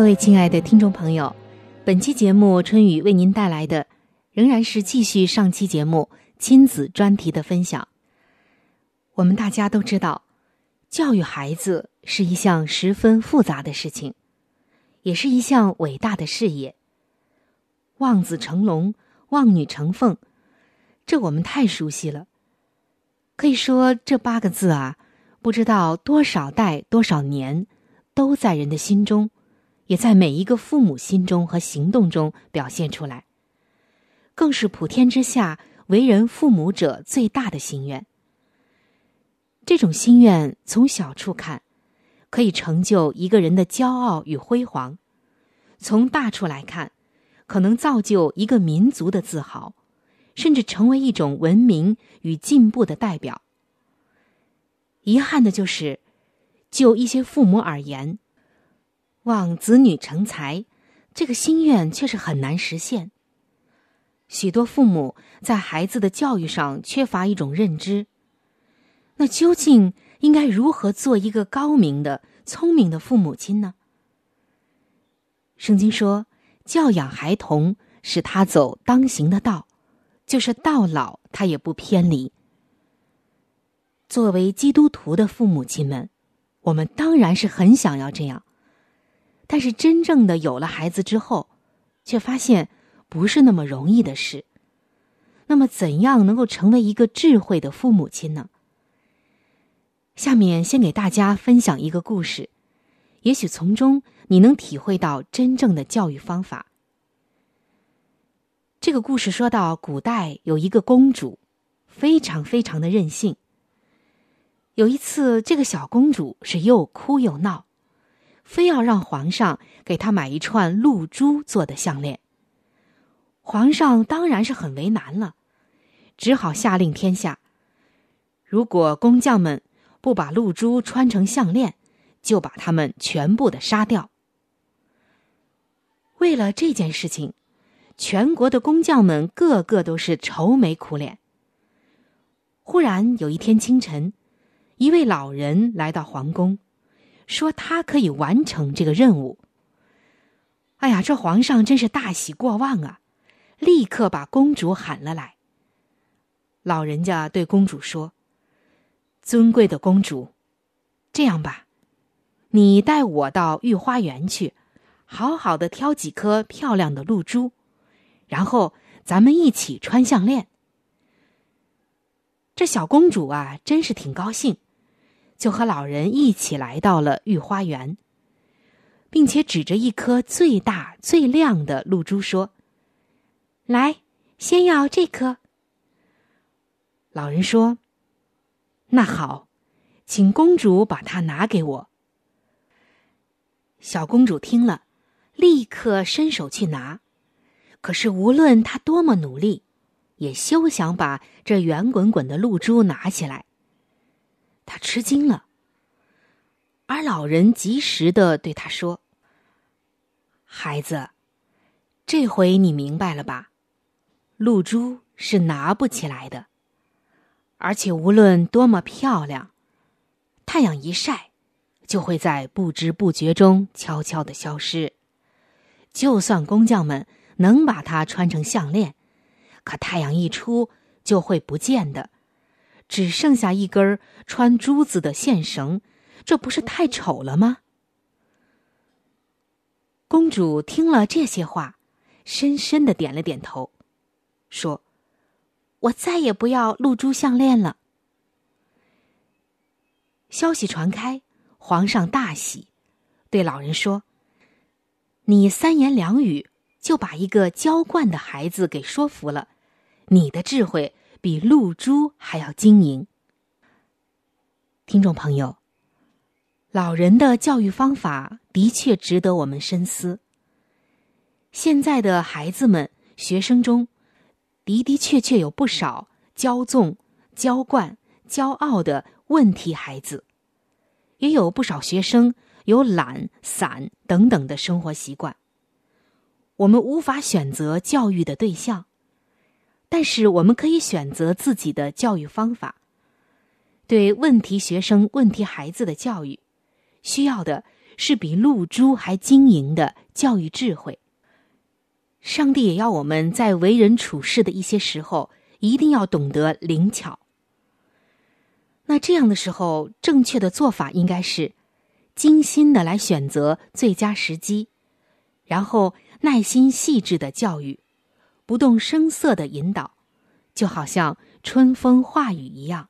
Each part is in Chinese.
各位亲爱的听众朋友，本期节目春雨为您带来的。仍然是继续上期节目亲子专题的分享。我们大家都知道，教育孩子是一项十分复杂的事情，也是一项伟大的事业。望子成龙，望女成凤，这我们太熟悉了。可以说，这八个字啊，不知道多少代、多少年，都在人的心中，也在每一个父母心中和行动中表现出来。更是普天之下为人父母者最大的心愿。这种心愿从小处看，可以成就一个人的骄傲与辉煌；从大处来看，可能造就一个民族的自豪，甚至成为一种文明与进步的代表。遗憾的就是，就一些父母而言，望子女成才，这个心愿却是很难实现。许多父母在孩子的教育上缺乏一种认知，那究竟应该如何做一个高明的、聪明的父母亲呢？圣经说：“教养孩童，使他走当行的道，就是到老他也不偏离。”作为基督徒的父母亲们，我们当然是很想要这样，但是真正的有了孩子之后，却发现。不是那么容易的事。那么，怎样能够成为一个智慧的父母亲呢？下面先给大家分享一个故事，也许从中你能体会到真正的教育方法。这个故事说到，古代有一个公主，非常非常的任性。有一次，这个小公主是又哭又闹，非要让皇上给他买一串露珠做的项链。皇上当然是很为难了，只好下令天下：如果工匠们不把露珠穿成项链，就把他们全部的杀掉。为了这件事情，全国的工匠们个个都是愁眉苦脸。忽然有一天清晨，一位老人来到皇宫，说他可以完成这个任务。哎呀，这皇上真是大喜过望啊！立刻把公主喊了来。老人家对公主说：“尊贵的公主，这样吧，你带我到御花园去，好好的挑几颗漂亮的露珠，然后咱们一起穿项链。”这小公主啊，真是挺高兴，就和老人一起来到了御花园，并且指着一颗最大最亮的露珠说。来，先要这颗。老人说：“那好，请公主把它拿给我。”小公主听了，立刻伸手去拿，可是无论她多么努力，也休想把这圆滚滚的露珠拿起来。他吃惊了，而老人及时的对他说：“孩子，这回你明白了吧？”露珠是拿不起来的，而且无论多么漂亮，太阳一晒，就会在不知不觉中悄悄的消失。就算工匠们能把它穿成项链，可太阳一出就会不见的，只剩下一根穿珠子的线绳，这不是太丑了吗？公主听了这些话，深深的点了点头，说：“我再也不要露珠项链了。”消息传开，皇上大喜，对老人说：“你三言两语就把一个娇惯的孩子给说服了，你的智慧比露珠还要晶莹。”听众朋友，老人的教育方法的确值得我们深思。现在的孩子们、学生中，的的确确有不少骄纵、娇惯、骄傲的问题孩子，也有不少学生有懒散等等的生活习惯。我们无法选择教育的对象，但是我们可以选择自己的教育方法。对问题学生、问题孩子的教育，需要的是比露珠还晶莹的教育智慧。上帝也要我们在为人处事的一些时候，一定要懂得灵巧。那这样的时候，正确的做法应该是精心的来选择最佳时机，然后耐心细致的教育，不动声色的引导，就好像春风化雨一样。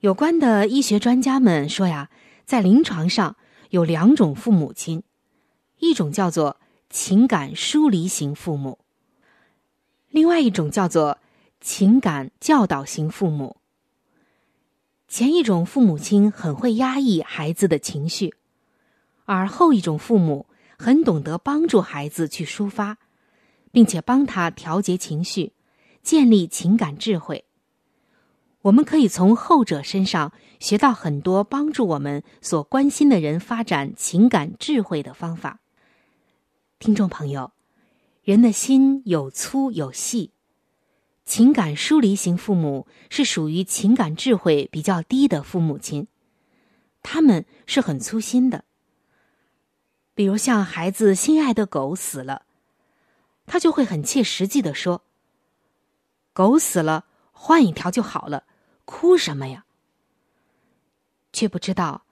有关的医学专家们说呀，在临床上有两种父母亲，一种叫做情感疏离型父母，另外一种叫做情感教导型父母。前一种父母亲很会压抑孩子的情绪，而后一种父母很懂得帮助孩子去抒发，并且帮他调节情绪，建立情感智慧。我们可以从后者身上学到很多帮助我们所关心的人发展情感智慧的方法。听众朋友，人的心有粗有细，情感疏离型父母是属于情感智慧比较低的父母亲，他们是很粗心的。比如像孩子心爱的狗死了，他就会很切实际的说：“狗死了，换一条就好了。”哭什么呀？却不知道，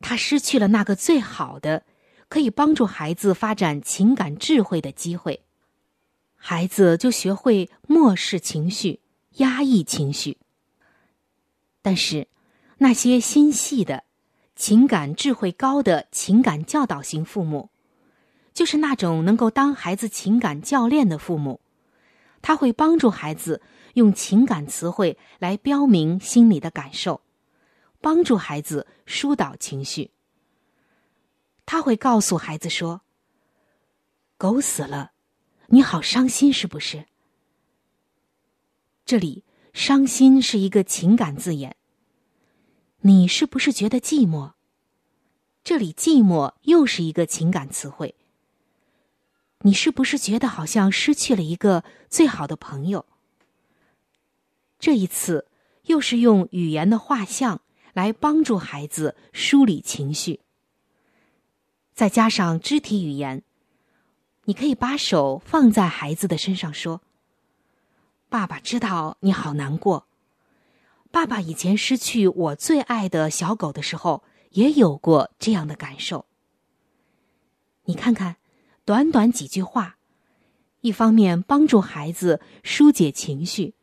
他失去了那个最好的，可以帮助孩子发展情感智慧的机会，孩子就学会漠视情绪、压抑情绪。但是，那些心细的、情感智慧高的情感教导型父母，就是那种能够当孩子情感教练的父母，他会帮助孩子。用情感词汇来标明心里的感受，帮助孩子疏导情绪。他会告诉孩子说：“狗死了，你好伤心是不是？”这里“伤心”是一个情感字眼。你是不是觉得寂寞？这里“寂寞”又是一个情感词汇。你是不是觉得好像失去了一个最好的朋友？这一次，又是用语言的画像来帮助孩子梳理情绪，再加上肢体语言，你可以把手放在孩子的身上，说：“爸爸知道你好难过。爸爸以前失去我最爱的小狗的时候，也有过这样的感受。你看看，短短几句话，一方面帮助孩子疏解情绪。”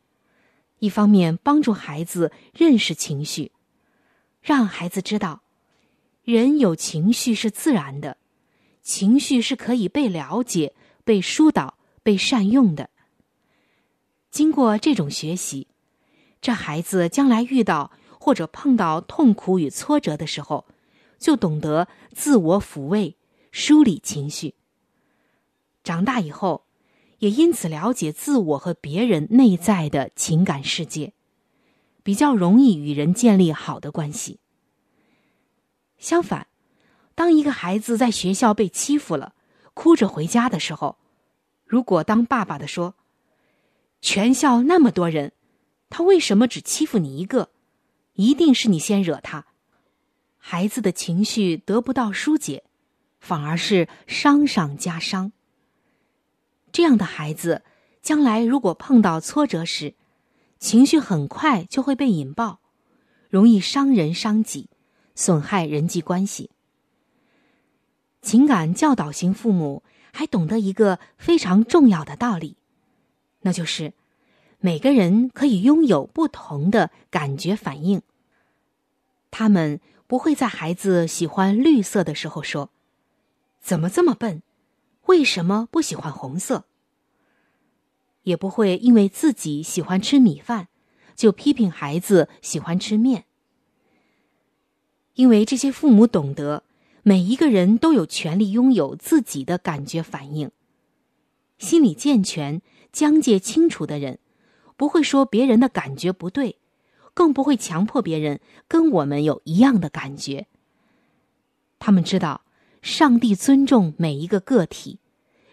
一方面帮助孩子认识情绪，让孩子知道，人有情绪是自然的，情绪是可以被了解、被疏导、被善用的。经过这种学习，这孩子将来遇到或者碰到痛苦与挫折的时候，就懂得自我抚慰、梳理情绪。长大以后。也因此了解自我和别人内在的情感世界，比较容易与人建立好的关系。相反，当一个孩子在学校被欺负了，哭着回家的时候，如果当爸爸的说：“全校那么多人，他为什么只欺负你一个？一定是你先惹他。”孩子的情绪得不到疏解，反而是伤上加伤。这样的孩子，将来如果碰到挫折时，情绪很快就会被引爆。容易伤人伤己，损害人际关系。情感教导型父母还懂得一个非常重要的道理，那就是每个人可以拥有不同的感觉反应。他们不会在孩子喜欢绿色的时候说：“怎么这么笨？为什么不喜欢红色？”也不会因为自己喜欢吃米饭，就批评孩子喜欢吃面。因为这些父母懂得。每一个人都有权利拥有自己的感觉反应。心理健全、疆界清楚的人，不会说别人的感觉不对，更不会强迫别人跟我们有一样的感觉。他们知道，上帝尊重每一个个体，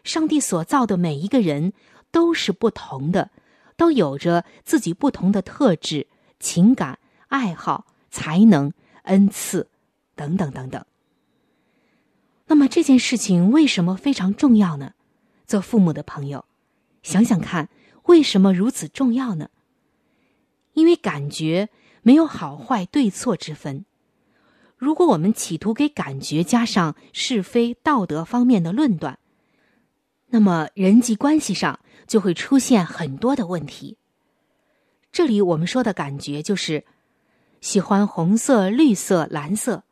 上帝所造的每一个人都是不同的，都有着自己不同的特质、情感、爱好、才能、恩赐等等等等。那么这件事情为什么非常重要呢？做父母的朋友，想想看，为什么如此重要呢？因为感觉没有好坏对错之分。如果我们企图给感觉加上是非道德方面的论断，那么人际关系上就会出现很多的问题。这里我们说的感觉就是喜欢红色、绿色、蓝色。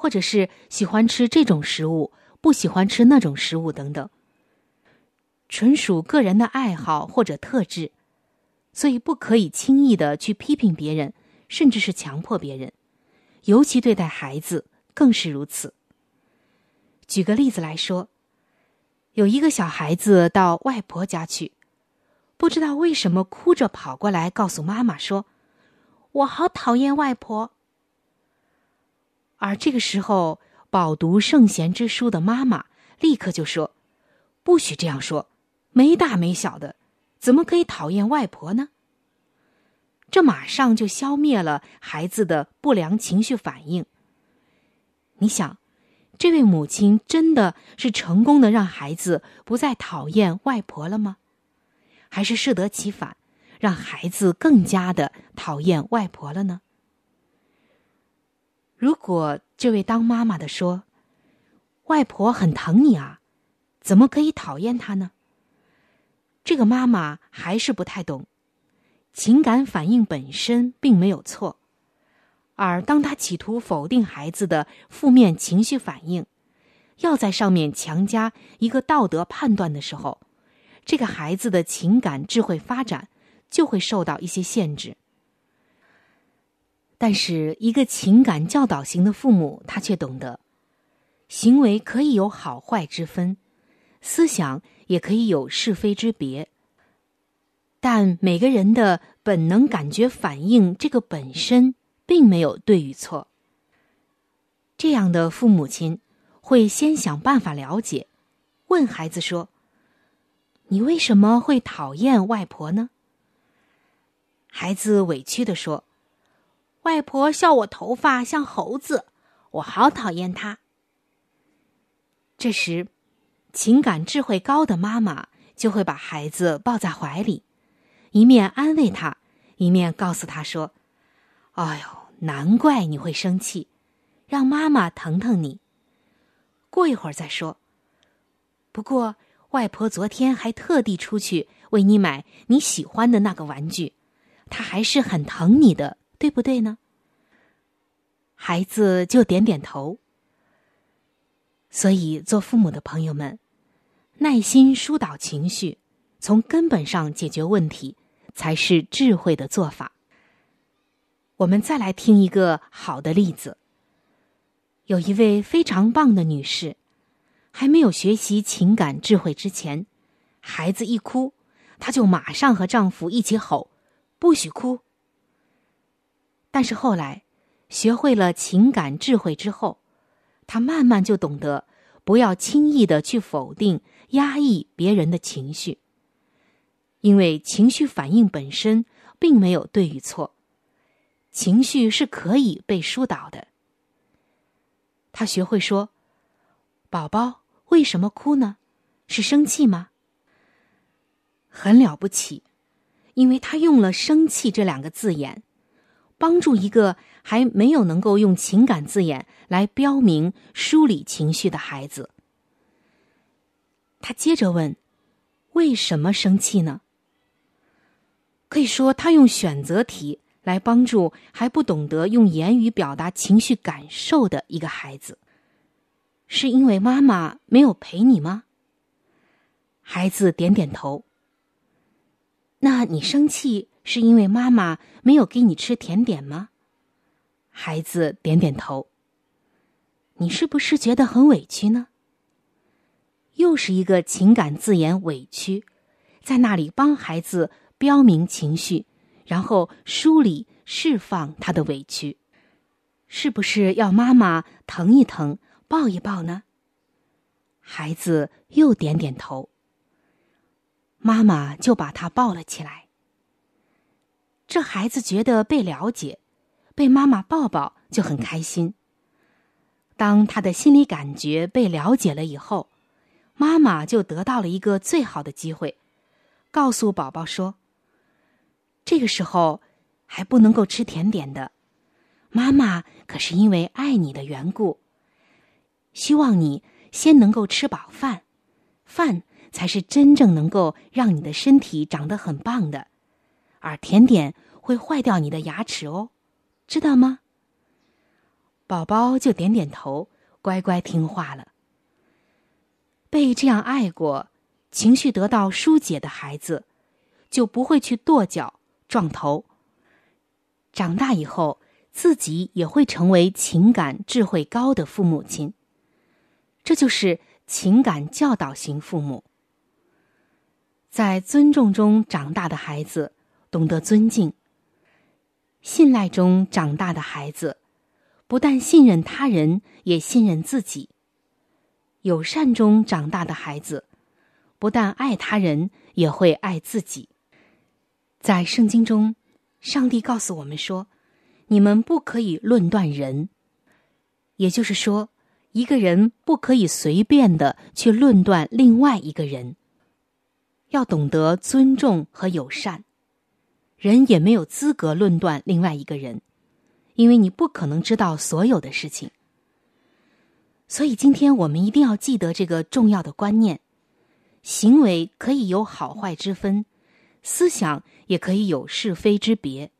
或者是喜欢吃这种食物，不喜欢吃那种食物等等，纯属个人的爱好或者特质，所以不可以轻易的去批评别人，甚至是强迫别人，尤其对待孩子更是如此。举个例子来说，有一个小孩子到外婆家去，不知道为什么哭着跑过来告诉妈妈说：“我好讨厌外婆。”而这个时候，饱读圣贤之书的妈妈立刻就说：“不许这样说，没大没小的，怎么可以讨厌外婆呢？”这马上就消灭了孩子的不良情绪反应。你想，这位母亲真的是成功的让孩子不再讨厌外婆了吗？还是适得其反，让孩子更加的讨厌外婆了呢？如果这位当妈妈的说：“外婆很疼你啊，怎么可以讨厌她呢？”这个妈妈还是不太懂，情感反应本身并没有错，而当他企图否定孩子的负面情绪反应，要在上面强加一个道德判断的时候，这个孩子的情感智慧发展就会受到一些限制。但是，一个情感教导型的父母，他却懂得，行为可以有好坏之分，思想也可以有是非之别。但每个人的本能感觉反应，这个本身并没有对与错。这样的父母亲会先想办法了解，问孩子说：“你为什么会讨厌外婆呢？”孩子委屈的说。外婆笑我头发像猴子，我好讨厌她。这时，情感智慧高的妈妈就会把孩子抱在怀里，一面安慰他，一面告诉他说：“哎呦，难怪你会生气，让妈妈疼疼你。过一会儿再说。不过，外婆昨天还特地出去为你买你喜欢的那个玩具，她还是很疼你的。”对不对呢？孩子就点点头。所以，做父母的朋友们，耐心疏导情绪，从根本上解决问题，才是智慧的做法。我们再来听一个好的例子。有一位非常棒的女士，还没有学习情感智慧之前，孩子一哭，她就马上和丈夫一起吼：“不许哭！”但是后来，学会了情感智慧之后，她慢慢就懂得不要轻易的去否定、压抑别人的情绪，因为情绪反应本身并没有对与错，情绪是可以被疏导的。他学会说：“宝宝为什么哭呢？是生气吗？”很了不起，因为他用了“生气”这两个字眼。帮助一个还没有能够用情感字眼来标明梳理情绪的孩子。他接着问：“为什么生气呢？”可以说，他用选择题来帮助还不懂得用言语表达情绪感受的一个孩子。是因为妈妈没有陪你吗？孩子点点头。那你生气是因为妈妈没有给你吃甜点吗？孩子点点头。你是不是觉得很委屈呢？又是一个情感字眼“委屈”，在那里帮孩子标明情绪，然后梳理、释放他的委屈，是不是要妈妈疼一疼？抱一抱呢？孩子又点点头。妈妈就把他抱了起来。这孩子觉得被了解，被妈妈抱抱就很开心。当他的心理感觉被了解了以后，妈妈就得到了一个最好的机会，告诉宝宝说：“这个时候还不能够吃甜点的，妈妈可是因为爱你的缘故。”希望你先能够吃饱饭，饭才是真正能够让你的身体长得很棒的，而甜点会坏掉你的牙齿哦，知道吗？宝宝就点点头，乖乖听话了。被这样爱过，情绪得到疏解的孩子，就不会去跺脚撞头。长大以后，自己也会成为情感智慧高的父母亲。这就是情感教导型父母，在尊重中长大的孩子懂得尊敬；信赖中长大的孩子，不但信任他人，也信任自己；友善中长大的孩子，不但爱他人，也会爱自己。在圣经中，上帝告诉我们说：“你们不可以论断人。”也就是说。一个人不可以随便的去论断另外一个人，要懂得尊重和友善。人也没有资格论断另外一个人，因为你不可能知道所有的事情。所以，今天我们一定要记得这个重要的观念：行为可以有好坏之分，思想也可以有是非之别，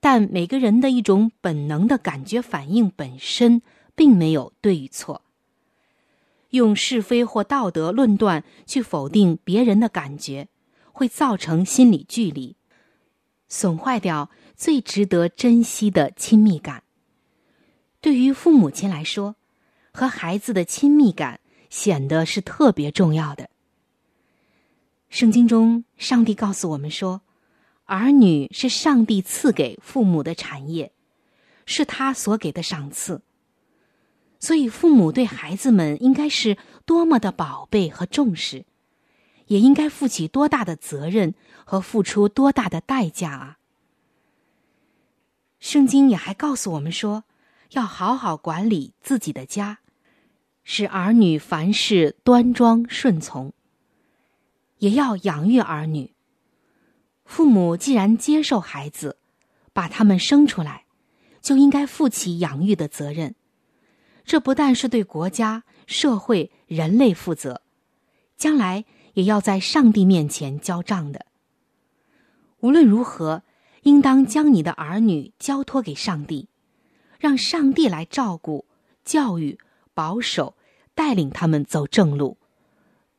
但每个人的一种本能的感觉反应本身。并没有对与错。用是非或道德论断去否定别人的感觉，会造成心理距离，损坏掉最值得珍惜的亲密感。对于父母亲来说，和孩子的亲密感显得是特别重要的。圣经中，上帝告诉我们说，儿女是上帝赐给父母的产业，是他所给的赏赐。所以，父母对孩子们应该是多么的宝贝和重视，也应该负起多大的责任和付出多大的代价啊！圣经也还告诉我们说，要好好管理自己的家，使儿女凡事端庄顺从，也要养育儿女。父母既然接受孩子，把他们生出来，就应该负起养育的责任。这不但是对国家、社会、人类负责，将来也要在上帝面前交账的。无论如何，应当将你的儿女交托给上帝，让上帝来照顾、教育、保守、带领他们走正路。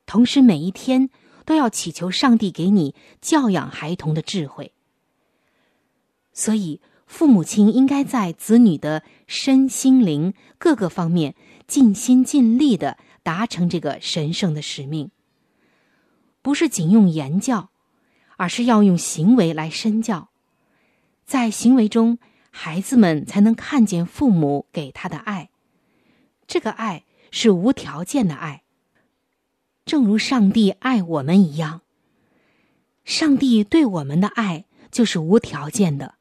同时，每一天都要祈求上帝给你教养孩童的智慧。所以。父母亲应该在子女的身心灵各个方面尽心尽力的达成这个神圣的使命，不是仅用言教，而是要用行为来身教。在行为中，孩子们才能看见父母给他的爱，这个爱是无条件的爱，正如上帝爱我们一样。上帝对我们的爱就是无条件的。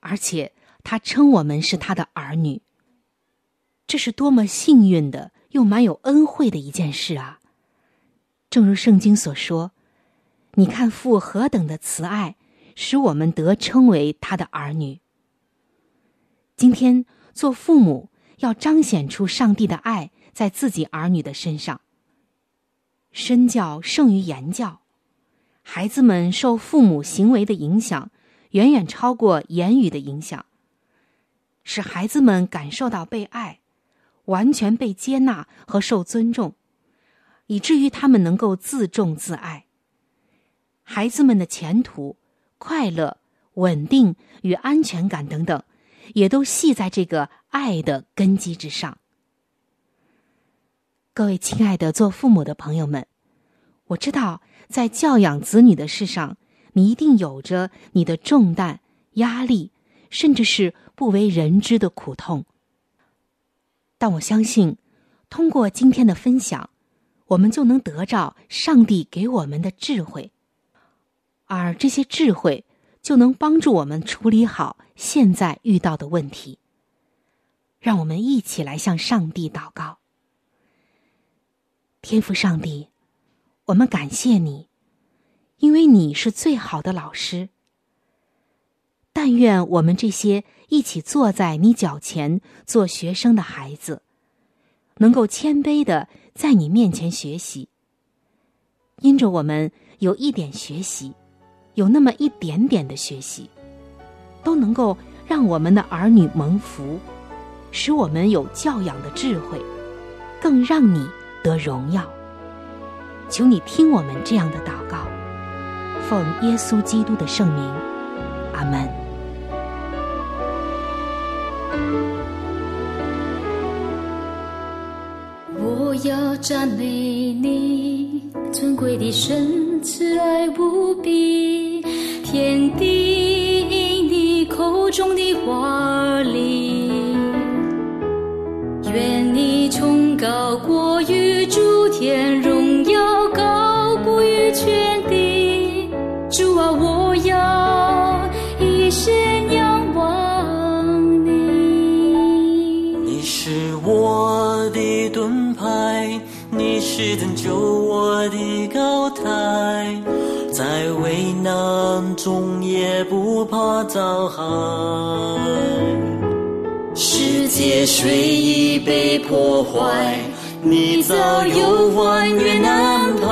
而且他称我们是他的儿女，这是多么幸运的又蛮有恩惠的一件事啊！正如圣经所说：“你看父何等的慈爱，使我们得称为他的儿女。”今天做父母要彰显出上帝的爱在自己儿女的身上。身教胜于言教，孩子们受父母行为的影响，远远超过言语的影响。使孩子们感受到被爱，完全被接纳和受尊重，以至于他们能够自重自爱。孩子们的前途、快乐、稳定与安全感等等，也都系在这个爱的根基之上。各位亲爱的做父母的朋友们，我知道在教养子女的事上，你一定有着你的重担、压力，甚至是。不为人知的苦痛，但我相信，通过今天的分享，我们就能得着上帝给我们的智慧，而这些智慧就能帮助我们处理好现在遇到的问题。让我们一起来向上帝祷告，天父上帝，我们感谢你，因为你是最好的老师。但愿我们这些一起坐在你脚前做学生的孩子，能够谦卑的在你面前学习。因着我们有一点学习，有那么一点点的学习，都能够让我们的儿女蒙福，使我们有教养的智慧，更让你得荣耀。求你听我们这样的祷告，奉耶稣基督的圣名，阿门。我要赞美你，尊贵的神，慈爱无比，天地因你口中的话救我的高台，在危难中也不怕遭害。世界虽已被破坏，你早有万缘安排，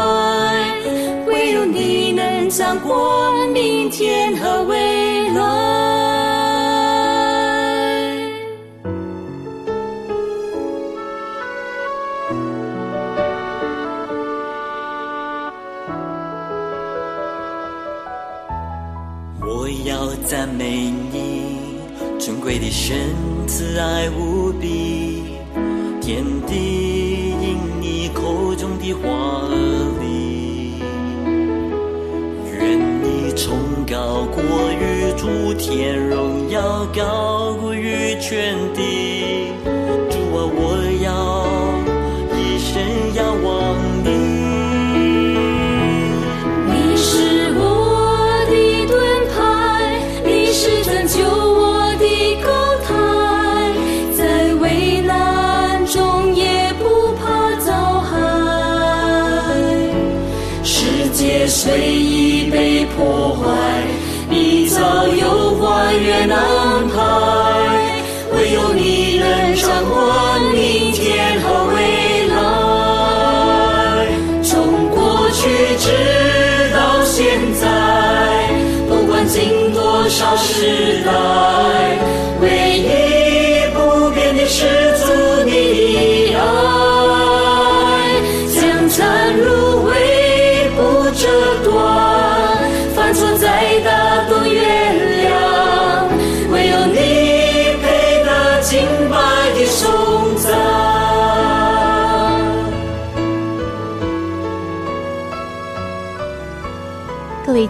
神，慈爱无比，天地因你口中的话而立。愿你崇高过于诸天，荣耀高过于全地。世界虽已被破坏，你早有万元安排，